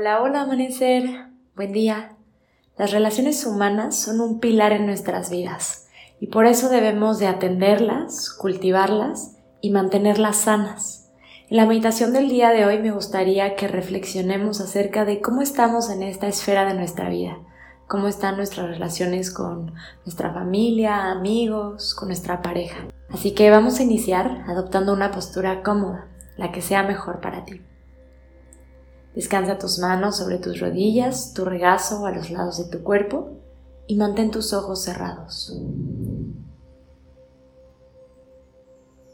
Hola, hola amanecer, buen día. Las relaciones humanas son un pilar en nuestras vidas y por eso debemos de atenderlas, cultivarlas y mantenerlas sanas. En la meditación del día de hoy me gustaría que reflexionemos acerca de cómo estamos en esta esfera de nuestra vida, cómo están nuestras relaciones con nuestra familia, amigos, con nuestra pareja. Así que vamos a iniciar adoptando una postura cómoda, la que sea mejor para ti. Descansa tus manos sobre tus rodillas, tu regazo a los lados de tu cuerpo y mantén tus ojos cerrados.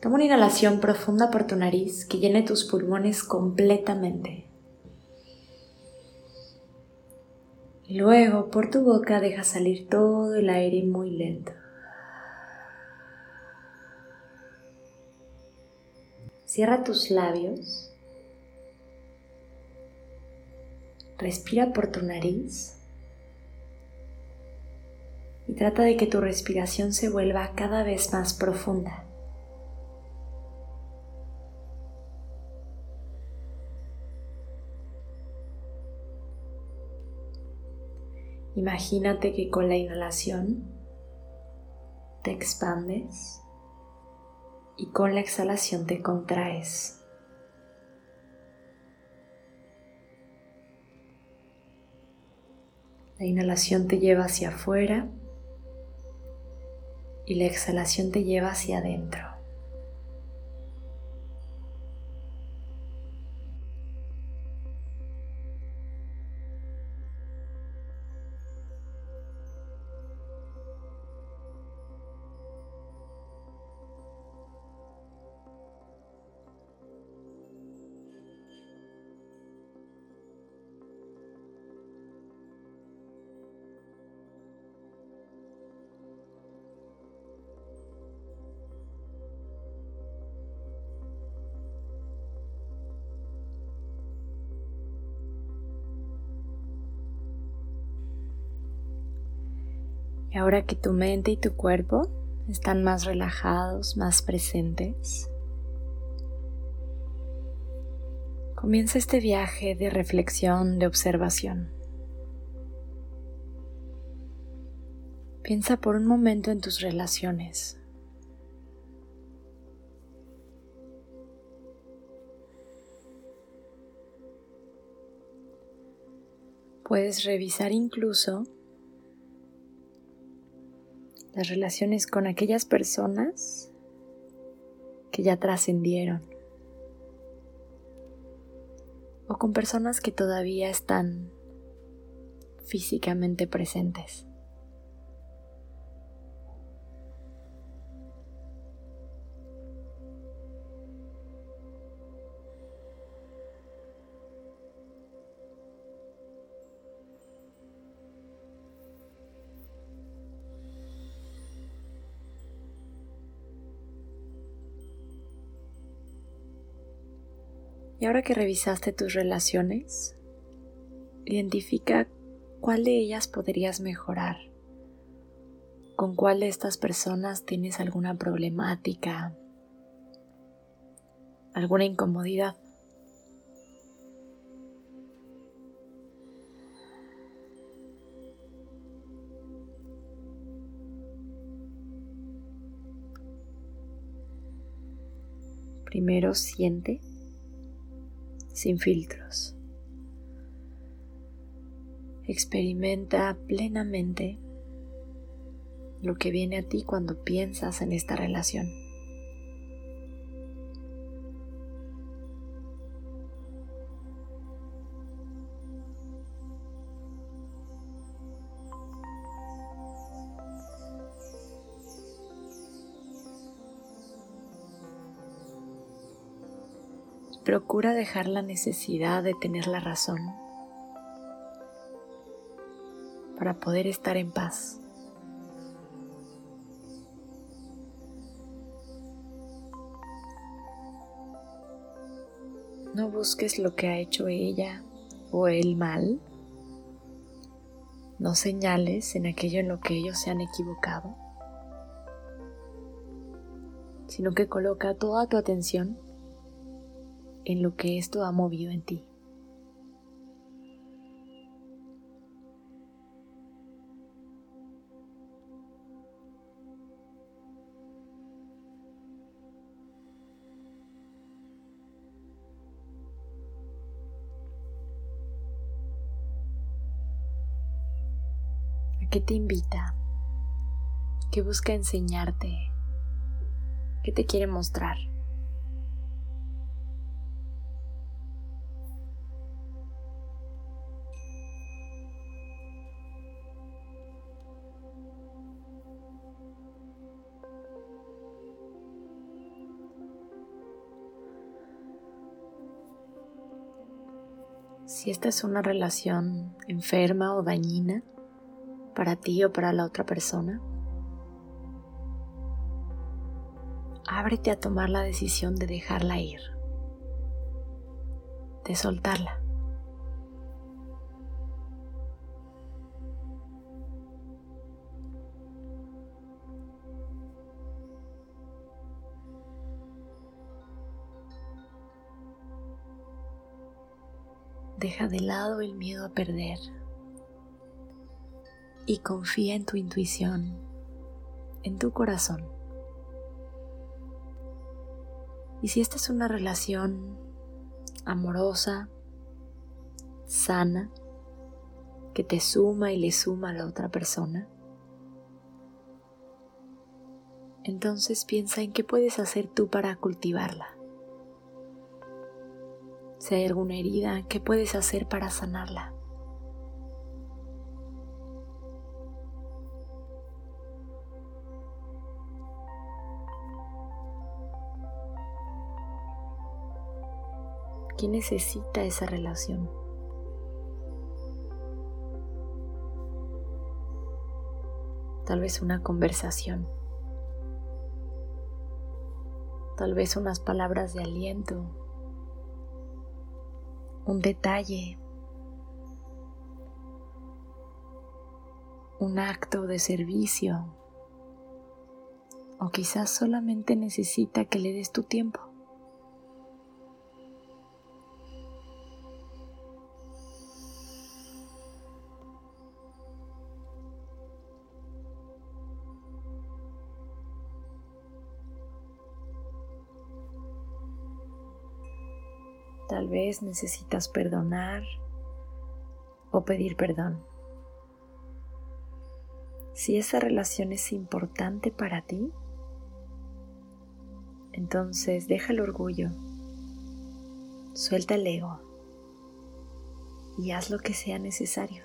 Toma una inhalación profunda por tu nariz que llene tus pulmones completamente. luego por tu boca deja salir todo el aire muy lento. Cierra tus labios Respira por tu nariz y trata de que tu respiración se vuelva cada vez más profunda. Imagínate que con la inhalación te expandes y con la exhalación te contraes. La inhalación te lleva hacia afuera y la exhalación te lleva hacia adentro. Ahora que tu mente y tu cuerpo están más relajados, más presentes, comienza este viaje de reflexión, de observación. Piensa por un momento en tus relaciones. Puedes revisar incluso las relaciones con aquellas personas que ya trascendieron o con personas que todavía están físicamente presentes. Y ahora que revisaste tus relaciones, identifica cuál de ellas podrías mejorar. ¿Con cuál de estas personas tienes alguna problemática? ¿Alguna incomodidad? Primero siente sin filtros. Experimenta plenamente lo que viene a ti cuando piensas en esta relación. Dejar la necesidad de tener la razón para poder estar en paz. No busques lo que ha hecho ella o él mal. No señales en aquello en lo que ellos se han equivocado, sino que coloca toda tu atención en lo que esto ha movido en ti. que te invita, que busca enseñarte, que te quiere mostrar. Si esta es una relación enferma o dañina para ti o para la otra persona, ábrete a tomar la decisión de dejarla ir, de soltarla. Deja de lado el miedo a perder y confía en tu intuición, en tu corazón. Y si esta es una relación amorosa, sana, que te suma y le suma a la otra persona, entonces piensa en qué puedes hacer tú para cultivarla. Si hay alguna herida, ¿qué puedes hacer para sanarla? ¿Quién necesita esa relación? Tal vez una conversación. Tal vez unas palabras de aliento un detalle, un acto de servicio o quizás solamente necesita que le des tu tiempo. Tal vez necesitas perdonar o pedir perdón. Si esa relación es importante para ti, entonces deja el orgullo, suelta el ego y haz lo que sea necesario.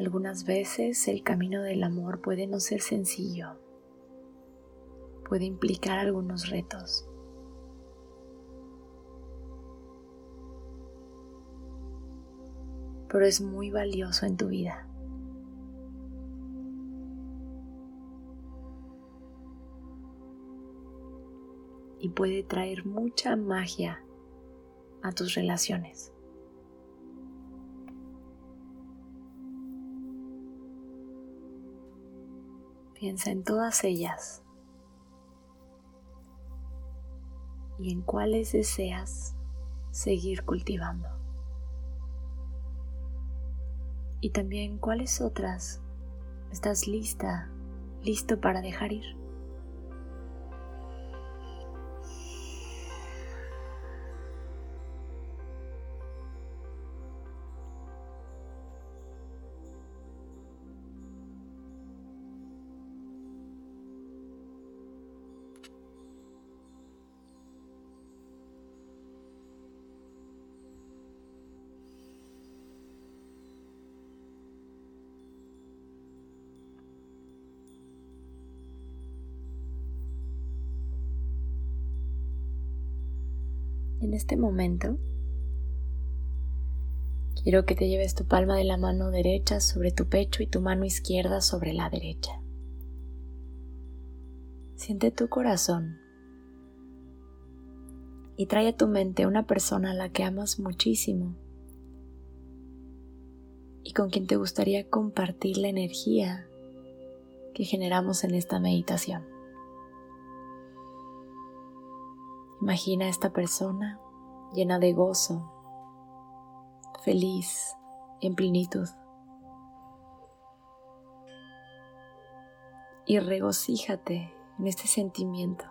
Algunas veces el camino del amor puede no ser sencillo, puede implicar algunos retos. Pero es muy valioso en tu vida. Y puede traer mucha magia a tus relaciones. Piensa en todas ellas y en cuáles deseas seguir cultivando. Y también cuáles otras estás lista, listo para dejar ir. En este momento, quiero que te lleves tu palma de la mano derecha sobre tu pecho y tu mano izquierda sobre la derecha. Siente tu corazón y trae a tu mente una persona a la que amas muchísimo y con quien te gustaría compartir la energía que generamos en esta meditación. Imagina a esta persona llena de gozo, feliz, en plenitud. Y regocíjate en este sentimiento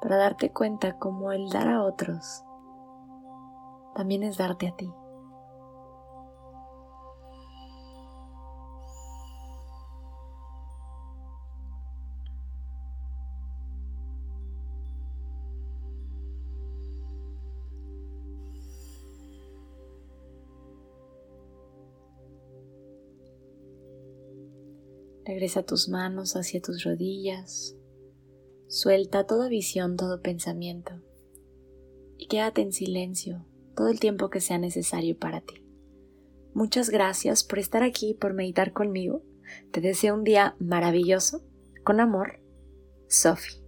para darte cuenta cómo el dar a otros también es darte a ti. Regresa tus manos hacia tus rodillas. Suelta toda visión, todo pensamiento. Y quédate en silencio todo el tiempo que sea necesario para ti. Muchas gracias por estar aquí por meditar conmigo. Te deseo un día maravilloso. Con amor, Sophie.